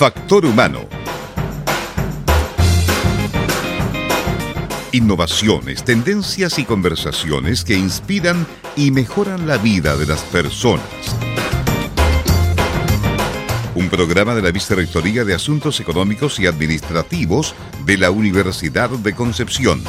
Factor Humano. Innovaciones, tendencias y conversaciones que inspiran y mejoran la vida de las personas. Un programa de la Vicerrectoría de Asuntos Económicos y Administrativos de la Universidad de Concepción.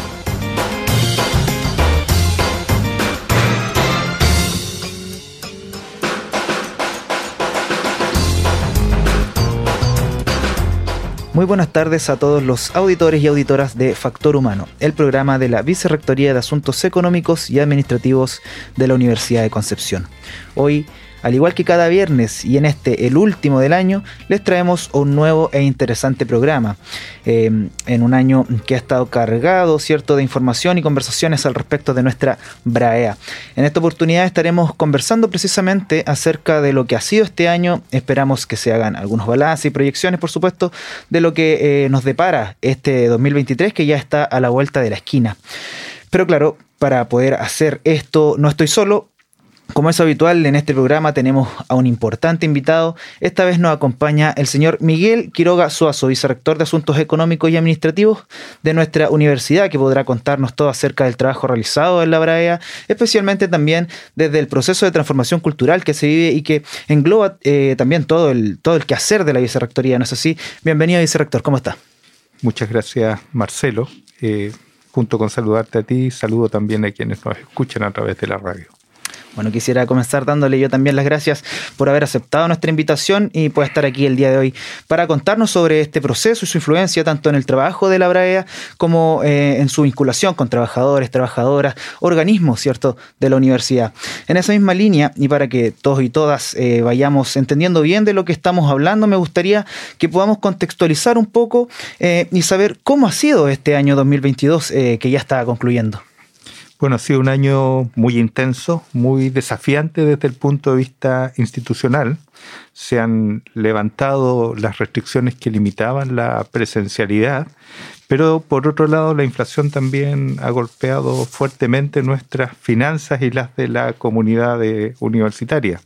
Muy buenas tardes a todos los auditores y auditoras de Factor Humano, el programa de la Vicerrectoría de Asuntos Económicos y Administrativos de la Universidad de Concepción. Hoy al igual que cada viernes y en este, el último del año, les traemos un nuevo e interesante programa. Em, en un año que ha estado cargado, ¿cierto?, de información y conversaciones al respecto de nuestra BRAEA. En esta oportunidad estaremos conversando precisamente acerca de lo que ha sido este año. Esperamos que se hagan algunos balances y proyecciones, por supuesto, de lo que eh, nos depara este 2023 que ya está a la vuelta de la esquina. Pero claro, para poder hacer esto no estoy solo, como es habitual en este programa tenemos a un importante invitado. Esta vez nos acompaña el señor Miguel Quiroga Suazo, vicerrector de Asuntos Económicos y Administrativos de nuestra universidad, que podrá contarnos todo acerca del trabajo realizado en la BRAEA, especialmente también desde el proceso de transformación cultural que se vive y que engloba eh, también todo el, todo el quehacer de la vicerrectoría, ¿no es así? Bienvenido, vicerrector, ¿cómo está? Muchas gracias, Marcelo. Eh, junto con saludarte a ti, saludo también a quienes nos escuchan a través de la radio. Bueno, quisiera comenzar dándole yo también las gracias por haber aceptado nuestra invitación y por estar aquí el día de hoy para contarnos sobre este proceso y su influencia tanto en el trabajo de la BRAEA como eh, en su vinculación con trabajadores, trabajadoras, organismos, ¿cierto?, de la universidad. En esa misma línea, y para que todos y todas eh, vayamos entendiendo bien de lo que estamos hablando, me gustaría que podamos contextualizar un poco eh, y saber cómo ha sido este año 2022 que ya está concluyendo. Bueno, ha sido un año muy intenso, muy desafiante desde el punto de vista institucional. Se han levantado las restricciones que limitaban la presencialidad, pero por otro lado la inflación también ha golpeado fuertemente nuestras finanzas y las de la comunidad universitaria.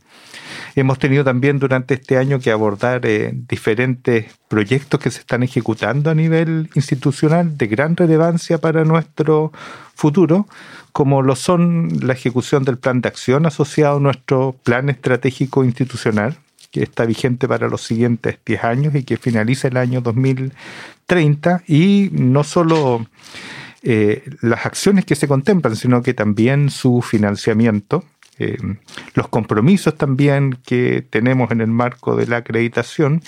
Hemos tenido también durante este año que abordar eh, diferentes proyectos que se están ejecutando a nivel institucional de gran relevancia para nuestro futuro, como lo son la ejecución del plan de acción asociado a nuestro plan estratégico institucional, que está vigente para los siguientes 10 años y que finaliza el año 2030, y no solo eh, las acciones que se contemplan, sino que también su financiamiento eh, los compromisos también que tenemos en el marco de la acreditación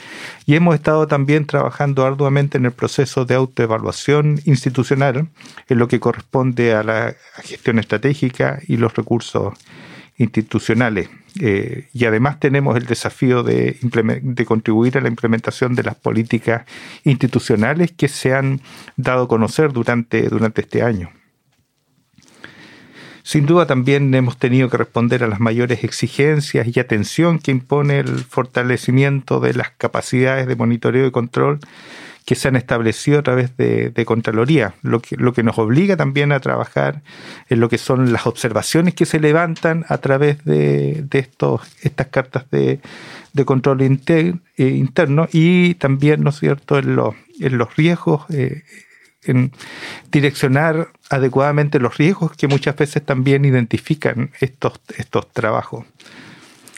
y hemos estado también trabajando arduamente en el proceso de autoevaluación institucional en lo que corresponde a la gestión estratégica y los recursos institucionales. Eh, y además tenemos el desafío de, de, contribuir a la implementación de las políticas institucionales que se han dado a conocer durante, durante este año. Sin duda también hemos tenido que responder a las mayores exigencias y atención que impone el fortalecimiento de las capacidades de monitoreo y control que se han establecido a través de, Contraloría, lo que, lo que nos obliga también a trabajar en lo que son las observaciones que se levantan a través de, estos, estas cartas de, control eh, interno y también, ¿no es cierto?, en los, en los riesgos eh, en direccionar adecuadamente los riesgos que muchas veces también identifican estos, estos trabajos.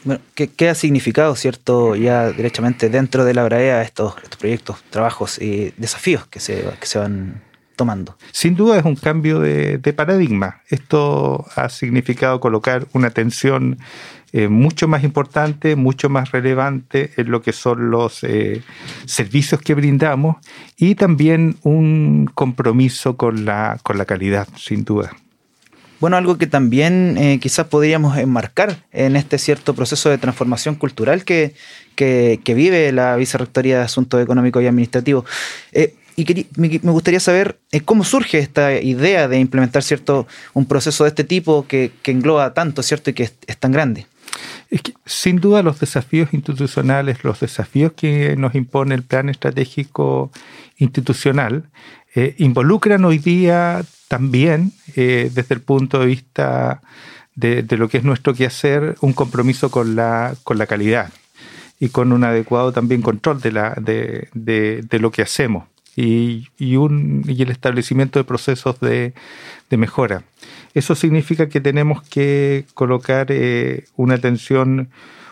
Bueno, ¿qué, ha significado, cierto, ya directamente dentro de la BRAEA estos, estos proyectos, trabajos y desafíos que se, que se van tomando? Sin duda es un cambio de, de paradigma. Esto ha significado colocar una atención eh, mucho más importante, mucho más relevante en lo que son los eh, servicios que brindamos y también un compromiso con la, con la calidad, sin duda. Bueno, algo que también eh, quizás podríamos enmarcar en este cierto proceso de transformación cultural que, que, vive la Vicerrectoría de Asuntos Económicos y Administrativos. y me, gustaría saber cómo surge esta idea de implementar cierto un proceso de este tipo que, que engloba tanto, ¿cierto? Y que es tan grande. Es que, sin duda los desafíos institucionales, los desafíos que nos impone el plan estratégico institucional, eh, involucran hoy día también, eh, desde el punto de vista de, lo que es nuestro quehacer, un compromiso con la, con la calidad. y con un adecuado también control de, la, de, de, lo que hacemos y, y, un, y el establecimiento de procesos de, de, mejora. Eso significa que tenemos que colocar eh, una atención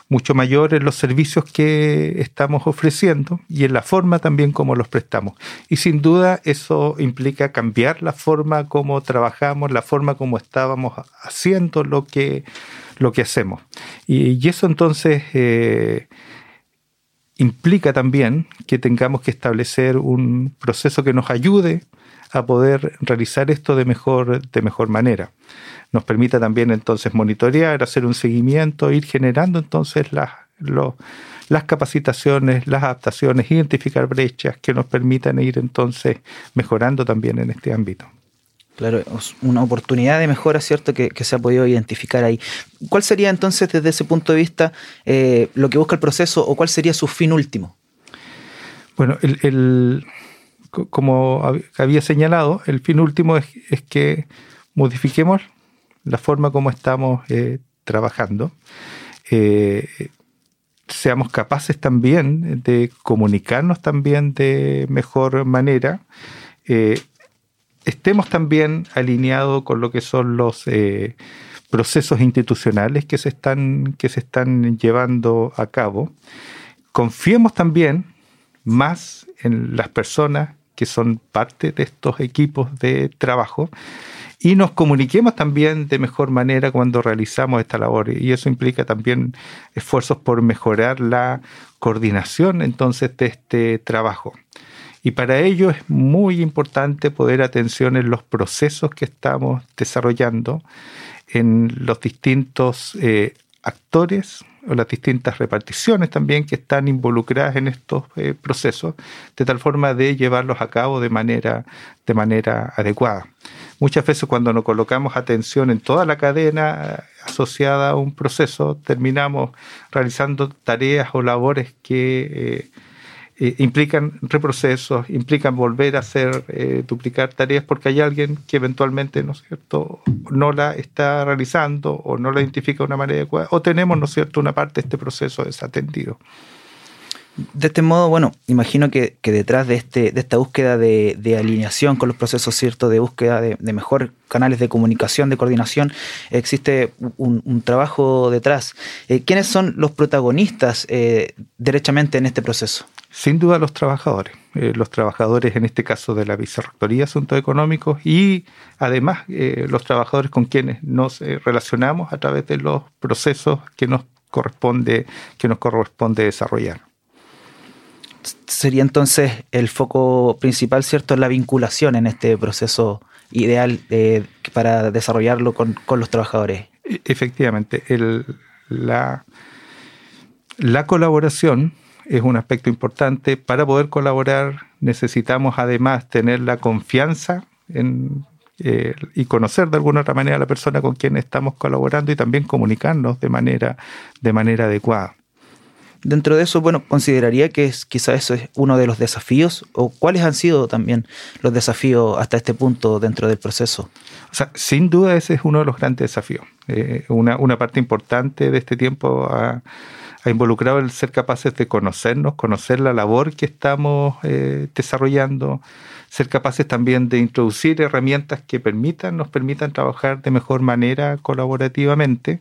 mucho mayor en los servicios que estamos ofreciendo y en la forma también como los prestamos. Y sin duda eso implica cambiar la forma como trabajamos, la forma como estábamos haciendo lo que, lo que hacemos. Y, eso entonces... Eh, implica también que tengamos que establecer un proceso que nos ayude a poder realizar esto de mejor, de mejor manera. Nos permita también entonces monitorear, hacer un seguimiento, ir generando entonces las, las capacitaciones, las adaptaciones, identificar brechas que nos permitan ir entonces mejorando también en este ámbito. Claro, una oportunidad de mejora, ¿cierto?, que, se ha podido identificar ahí. ¿Cuál sería entonces, desde ese punto de vista, eh, lo que busca el proceso o cuál sería su fin último? Bueno, el, como había señalado, el fin último es, que modifiquemos la forma como estamos eh, trabajando. Eh, seamos capaces también de comunicarnos también de mejor manera estemos también alineados con lo que son los eh, procesos institucionales que se, están, que se están llevando a cabo. Confiemos también más en las personas que son parte de estos equipos de trabajo y nos comuniquemos también de mejor manera cuando realizamos esta labor. Y eso implica también esfuerzos por mejorar la coordinación entonces de este trabajo. Y para ello es muy importante poder atención en los procesos que estamos desarrollando, en los distintos eh, actores o las distintas reparticiones también que están involucradas en estos eh, procesos, de tal forma de llevarlos a cabo de manera, de manera adecuada. Muchas veces cuando nos colocamos atención en toda la cadena eh, asociada a un proceso, terminamos realizando tareas o labores que eh, implican reprocesos, implican volver a hacer, eh, duplicar tareas porque hay alguien que eventualmente, ¿no cierto?, no la está realizando o no la identifica de una manera adecuada, o tenemos, ¿no cierto?, una parte de este proceso desatendido. De este modo, bueno, imagino que, detrás de, este, de esta búsqueda de, alineación con los procesos, ¿cierto? De búsqueda de, de mejor canales de comunicación, de coordinación, existe un, trabajo detrás. Eh, ¿Quiénes son los protagonistas derechamente en este proceso? Sin duda los trabajadores, eh, los trabajadores en este caso de la Vicerrectoría de Asuntos Económicos y además eh, los trabajadores con quienes nos eh, relacionamos a través de los procesos que nos corresponde, que nos corresponde desarrollar. Sería entonces el foco principal, ¿cierto?, la vinculación en este proceso ideal para desarrollarlo con, los trabajadores. E, efectivamente, la, la colaboración es un aspecto importante. Para poder colaborar necesitamos además tener la confianza en, eh, y conocer de alguna otra manera a la persona con quien estamos colaborando y también comunicarnos de manera, de manera adecuada. Dentro de eso, bueno, consideraría que es, quizá eso es uno de los desafíos, o cuáles han sido también los desafíos hasta este punto dentro del proceso. O sea, sin duda ese es uno de los grandes desafíos. Eh, una, una, parte importante de este tiempo ha, ha involucrado el ser capaces de conocernos, conocer la labor que estamos eh, desarrollando, ser capaces también de introducir herramientas que permitan, nos permitan trabajar de mejor manera colaborativamente,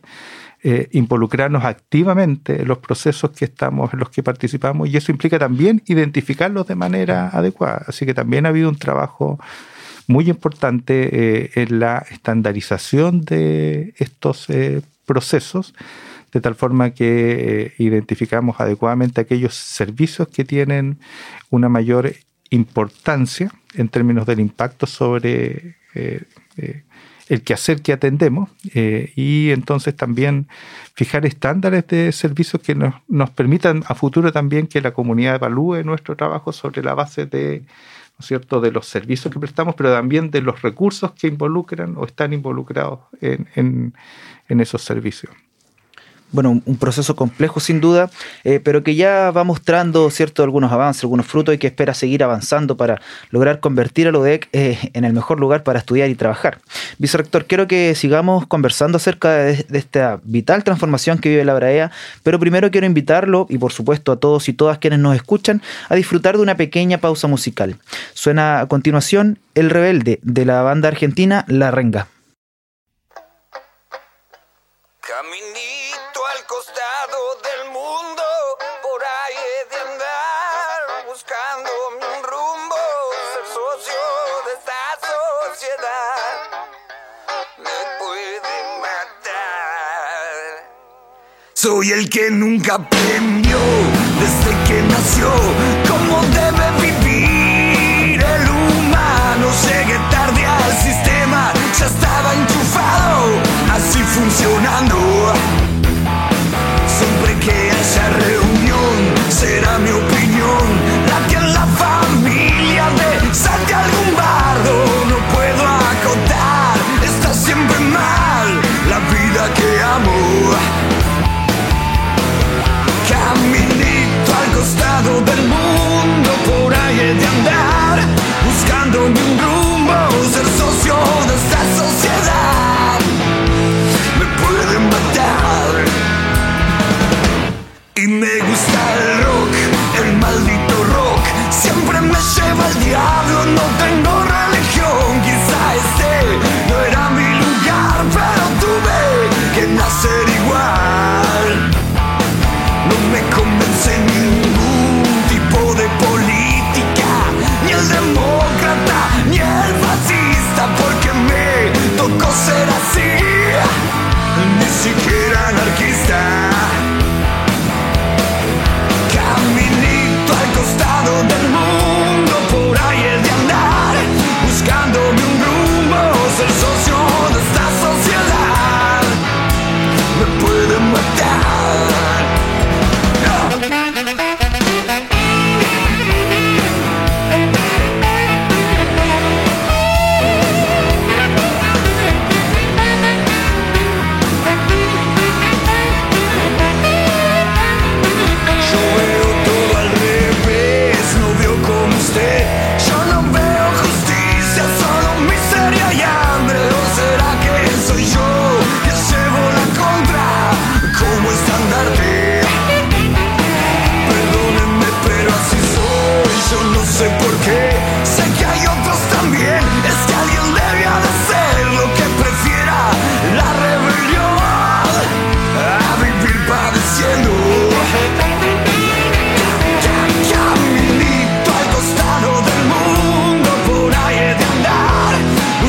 eh, involucrarnos activamente en los procesos que estamos, en los que participamos, y eso implica también identificarlos de manera adecuada. Así que también ha habido un trabajo muy importante eh, en la estandarización de estos procesos de tal forma que eh, identificamos adecuadamente aquellos servicios que tienen una mayor importancia en términos del impacto sobre eh, eh, el quehacer que atendemos y entonces también fijar estándares de servicios que nos, nos, permitan a futuro también que la comunidad evalúe nuestro trabajo sobre la base de, ¿no cierto? de los servicios que prestamos, pero también de los recursos que involucran o están involucrados en, en esos servicios. Bueno, un proceso complejo sin duda, eh, pero que ya va mostrando cierto algunos avances, algunos frutos y que espera seguir avanzando para lograr convertir a UDEC eh, en el mejor lugar para estudiar y trabajar. Vicerrector, quiero que sigamos conversando acerca de, esta vital transformación que vive la BRAEA, pero primero quiero invitarlo y por supuesto a todos y todas quienes nos escuchan a disfrutar de una pequeña pausa musical. Suena a continuación El Rebelde de la banda argentina La Renga. Soy el que nunca aprendió desde que nació cómo debe vivir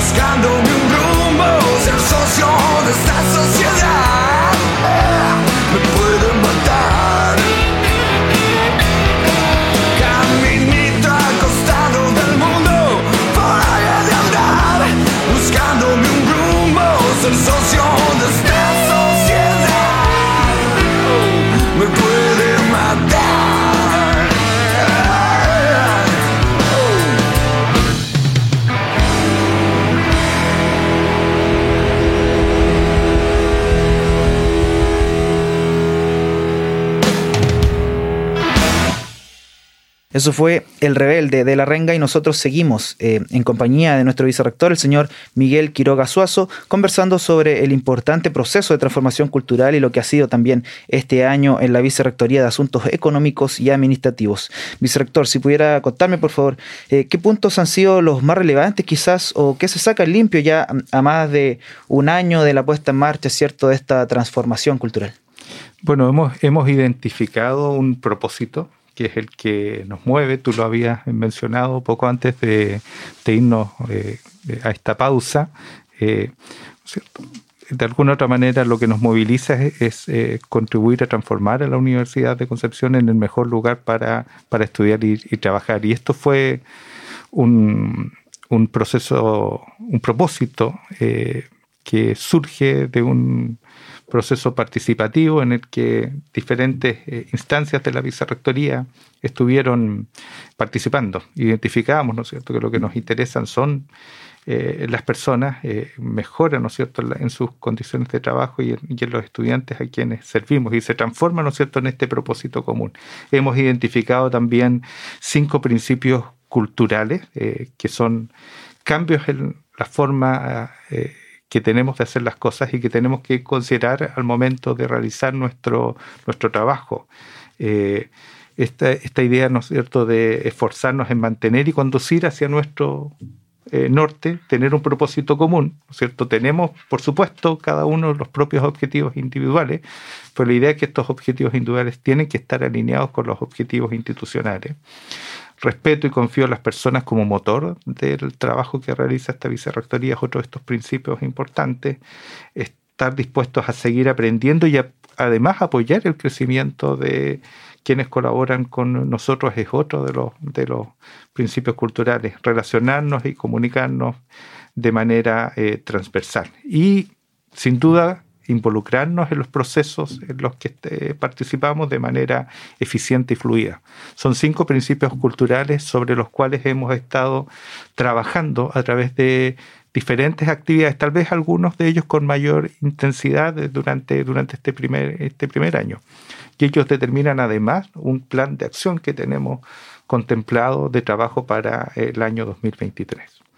buscando mi rumbo, ser socio de esta Eso fue El Rebelde de la Renga y nosotros seguimos eh, en compañía de nuestro vicerrector, el señor Miguel Quiroga Suazo, conversando sobre el importante proceso de transformación cultural y lo que ha sido también este año en la Vicerrectoría de Asuntos Económicos y Administrativos. Vicerrector, si pudiera contarme, por favor, eh, qué puntos han sido los más relevantes quizás o qué se saca limpio ya a más de un año de la puesta en marcha, ¿cierto?, de esta transformación cultural. Bueno, hemos, hemos identificado un propósito que es el que nos mueve, tú lo habías mencionado poco antes de, irnos eh, a esta pausa. Eh, de alguna otra manera lo que nos moviliza es, eh, contribuir a transformar a la Universidad de Concepción en el mejor lugar para, estudiar y, trabajar. Y esto fue un, un proceso, un propósito que surge de un proceso participativo en el que diferentes eh, instancias de la vicerrectoría estuvieron participando. Identificábamos, ¿no es cierto?, que lo que nos interesan son eh, las personas eh, ¿no es cierto?, en sus condiciones de trabajo y en, los estudiantes a quienes servimos y se transforman, ¿no es cierto?, en este propósito común. Hemos identificado también cinco principios culturales eh, que son cambios en la forma que tenemos de hacer las cosas y que tenemos que considerar al momento de realizar nuestro, nuestro trabajo. esta, esta idea, ¿no es cierto?, de esforzarnos en mantener y conducir hacia nuestro eh, norte tener un propósito común, ¿cierto? Tenemos, por supuesto, cada uno los propios objetivos individuales, pero la idea es que estos objetivos individuales tienen que estar alineados con los objetivos institucionales. Respeto y confío en las personas como motor del trabajo que realiza esta vicerrectoría es otro de estos principios importantes. Estar dispuestos a seguir aprendiendo y además apoyar el crecimiento de quienes colaboran con nosotros es otro de los, de los principios culturales, relacionarnos y comunicarnos de manera eh, transversal. Y sin duda involucrarnos en los procesos en los que eh, participamos de manera eficiente y fluida. Son cinco principios culturales sobre los cuales hemos estado trabajando a través de diferentes actividades, tal vez algunos de ellos con mayor intensidad durante, durante este, primer, este primer año que ellos determinan además un plan de acción que tenemos contemplado de trabajo para el año 2023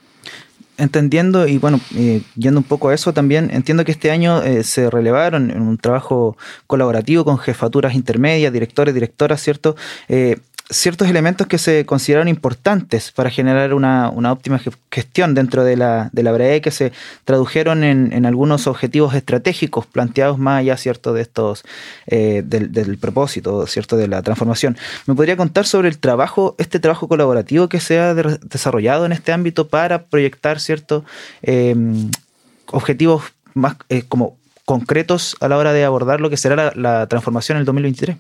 entendiendo y bueno, eh, yendo un poco a eso también, entiendo que este año eh, se relevaron en un trabajo colaborativo con jefaturas intermedias, directores, directoras, ¿cierto? Eh, ciertos elementos que se consideraron importantes para generar una, óptima gestión dentro de la, de la BRE que se tradujeron en, algunos objetivos estratégicos planteados más allá, ¿cierto?, de estos, eh, del, propósito, ¿cierto?, de la transformación. ¿Me podría contar sobre el trabajo, este trabajo colaborativo que se ha desarrollado en este ámbito para proyectar, ¿cierto?, em, objetivos más eh, como concretos a la hora de abordar lo que será la transformación en el 2023?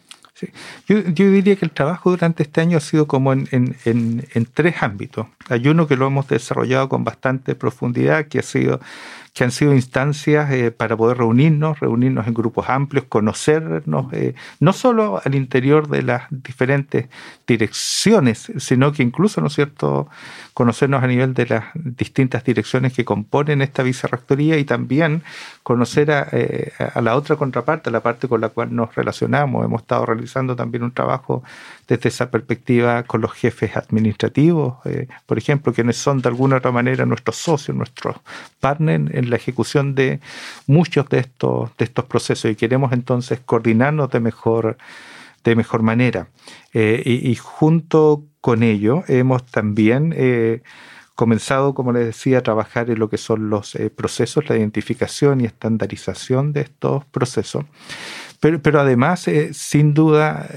Yo, diría que el trabajo durante este año ha sido como en, en, tres ámbitos. Hay uno que lo hemos desarrollado con bastante profundidad, que ha sido que han sido instancias eh, para poder reunirnos, reunirnos en grupos amplios, conocernos, eh, no solo al interior de las diferentes direcciones, sino que incluso, ¿no es cierto?, conocernos a nivel de las distintas direcciones que componen esta vicerrectoría y también conocer a, eh, a la otra contraparte, la parte con la cual nos relacionamos. Hemos estado realizando también un trabajo desde esa perspectiva con los jefes administrativos, por ejemplo, quienes son de alguna otra manera nuestros socios, nuestros partners en la ejecución de muchos de estos, de estos procesos y queremos entonces coordinarnos de mejor, de mejor manera. Eh, y, junto con ello hemos también eh, comenzado, como les decía, a trabajar en lo que son los eh, procesos, la identificación y estandarización de estos procesos. Pero, pero además, sin duda,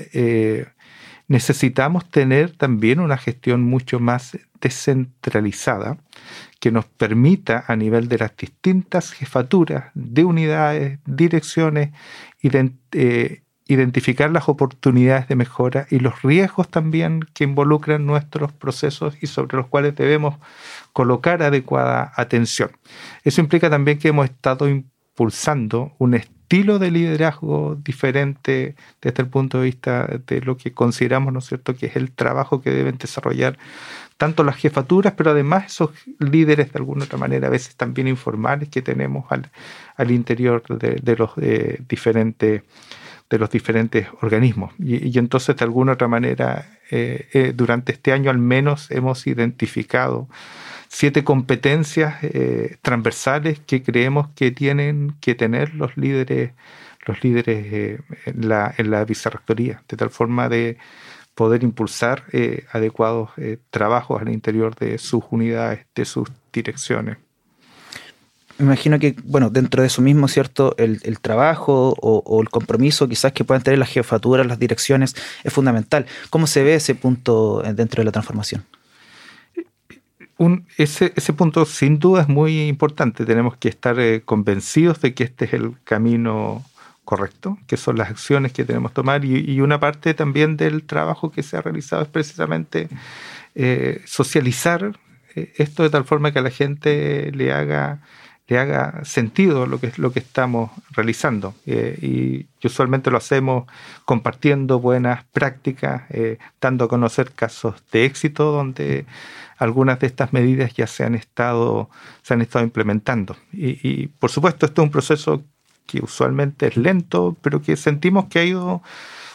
necesitamos tener también una gestión mucho más descentralizada que nos permita a nivel de las distintas jefaturas de unidades, direcciones, eh, identificar las oportunidades de mejora y los riesgos también que involucran nuestros procesos y sobre los cuales debemos colocar adecuada atención. Eso implica también que hemos estado impulsando un estilo de liderazgo diferente desde el punto de vista de lo que consideramos, ¿no es cierto?, que es el trabajo que deben desarrollar tanto las jefaturas, pero además esos líderes de alguna otra manera, a veces también informales que tenemos al, al interior de, los diferentes de los diferentes organismos. Y, entonces, de alguna otra manera, eh, eh, durante este año al menos hemos identificado siete competencias eh, transversales que creemos que tienen que tener los líderes, los líderes en, la, en vicerrectoría, de tal forma de poder impulsar eh, adecuados eh, trabajos al interior de sus unidades, de sus direcciones. Me imagino que, bueno, dentro de eso mismo, ¿cierto? El, trabajo o, el compromiso quizás que puedan tener las jefaturas, las direcciones, es fundamental. ¿Cómo se ve ese punto eh, dentro de la transformación? Ese, ese punto sin duda es muy importante. Tenemos que estar convencidos de que este es el camino correcto, que son las acciones que tenemos que tomar y, una parte también del trabajo que se ha realizado es precisamente eh, socializar eh, esto de tal forma que a la gente le haga le haga sentido lo que, lo que estamos realizando. Eh, y usualmente lo hacemos compartiendo buenas prácticas, eh, dando a conocer casos de éxito donde algunas de estas medidas ya se han estado, se han estado implementando. Y, y por supuesto, esto es un proceso que usualmente es lento, pero que sentimos que ha ido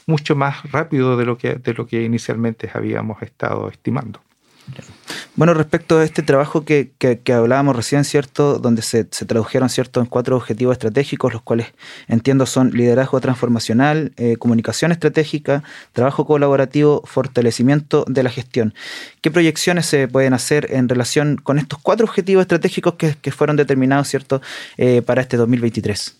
mucho más rápido de lo que, de lo que inicialmente habíamos estado estimando. Bueno, respecto a este trabajo que, que, hablábamos recién, ¿cierto? Donde se, se, tradujeron, ¿cierto?, en cuatro objetivos estratégicos, los cuales entiendo son liderazgo transformacional, eh, comunicación estratégica, trabajo colaborativo, fortalecimiento de la gestión. ¿Qué proyecciones se pueden hacer en relación con estos cuatro objetivos estratégicos que, que fueron determinados, ¿cierto?, eh, para este 2023?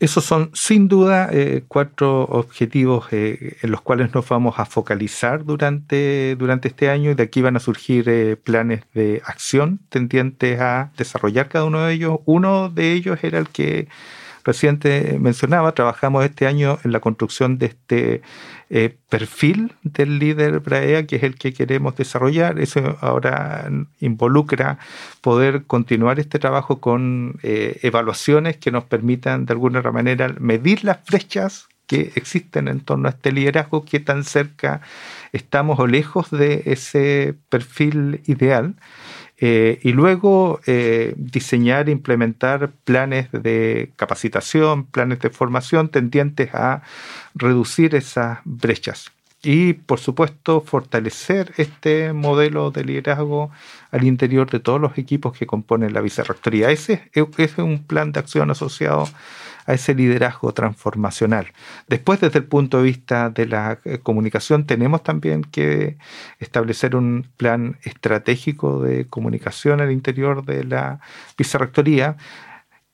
Esos son sin duda eh, cuatro objetivos eh, en los cuales nos vamos a focalizar durante, durante este año y de aquí van a surgir eh, planes de acción tendientes a desarrollar cada uno de ellos. Uno de ellos era el que reciente mencionaba, trabajamos este año en la construcción de este eh, perfil del líder BRAEA, que es el que queremos desarrollar. Eso ahora involucra poder continuar este trabajo con eh, evaluaciones que nos permitan de alguna manera medir las flechas que existen en torno a este liderazgo, qué tan cerca estamos o lejos de ese perfil ideal. Eh, y luego eh, diseñar e implementar planes de capacitación, planes de formación tendientes a reducir esas brechas. Y, por supuesto, fortalecer este modelo de liderazgo al interior de todos los equipos que componen la vicerrectoría. Ese es un plan de acción asociado a ese liderazgo transformacional. Después, desde el punto de vista de la eh, comunicación, tenemos también que establecer un plan estratégico de comunicación al interior de la vicerrectoría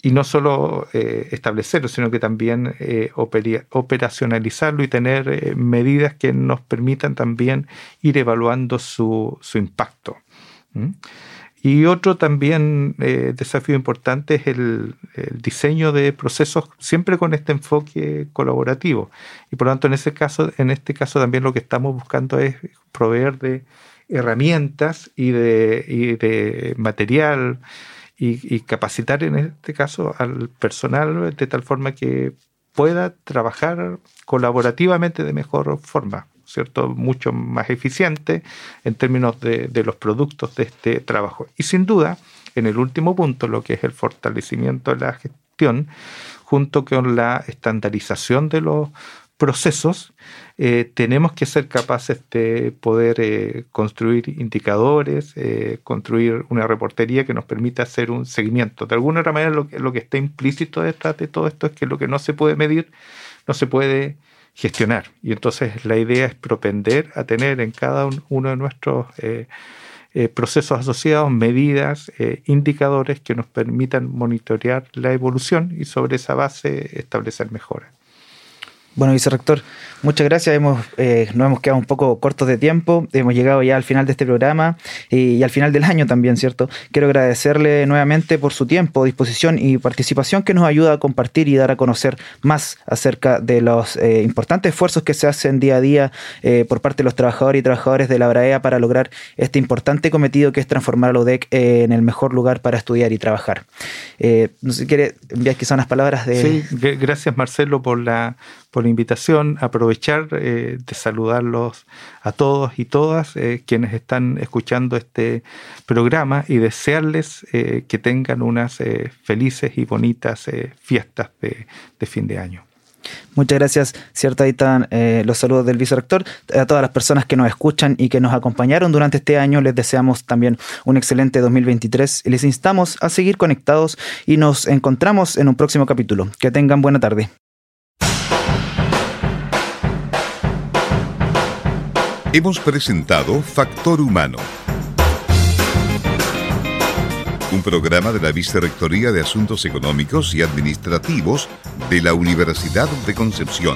y no solo eh, establecerlo, sino que también eh, operacionalizarlo y tener medidas que nos permitan también ir evaluando su, impacto. Y otro también eh, desafío importante es el, diseño de procesos siempre con este enfoque colaborativo. Y por lo tanto, en ese caso, en este caso también lo que estamos buscando es proveer de herramientas y de, material y capacitar en este caso al personal de tal forma que pueda trabajar colaborativamente de mejor forma. ¿Cierto? mucho más eficiente en términos de, los productos de este trabajo. Y sin duda, en el último punto, lo que es el fortalecimiento de la gestión, junto con la estandarización de los procesos, eh, tenemos que ser capaces de poder eh, construir indicadores, eh, construir una reportería que nos permita hacer un seguimiento. De alguna manera, lo que, lo que está implícito detrás de todo esto es que lo que no se puede medir, no se puede gestionar. Y entonces la idea es propender a tener en cada uno de nuestros eh, eh, procesos asociados medidas, eh, indicadores que nos permitan monitorear la evolución y sobre esa base establecer mejoras. Bueno, vicerrector, muchas gracias. Hemos, eh, nos hemos quedado un poco cortos de tiempo. Hemos llegado ya al final de este programa y, al final del año también, ¿cierto? Quiero agradecerle nuevamente por su tiempo, disposición y participación que nos ayuda a compartir y dar a conocer más acerca de los eh, importantes esfuerzos que se hacen día a día eh, por parte de los trabajadores y trabajadoras de la BRAEA para lograr este importante cometido que es transformar a la UDEC en el mejor lugar para estudiar y trabajar. no sé si quiere enviar quizás unas palabras de... Sí, gracias Marcelo por la por la invitación, aprovechar eh, de saludarlos a todos y todas eh, quienes están escuchando este programa y desearles eh, que tengan unas felices y bonitas fiestas de, fin de año. Muchas gracias, cierta ahí están los saludos del vicerrector. A todas las personas que nos escuchan y que nos acompañaron durante este año, les deseamos también un excelente 2023 y les instamos a seguir conectados y nos encontramos en un próximo capítulo. Que tengan buena tarde. Hemos presentado Factor Humano. Un programa de la Vicerrectoría de Asuntos Económicos y Administrativos de la Universidad de Concepción.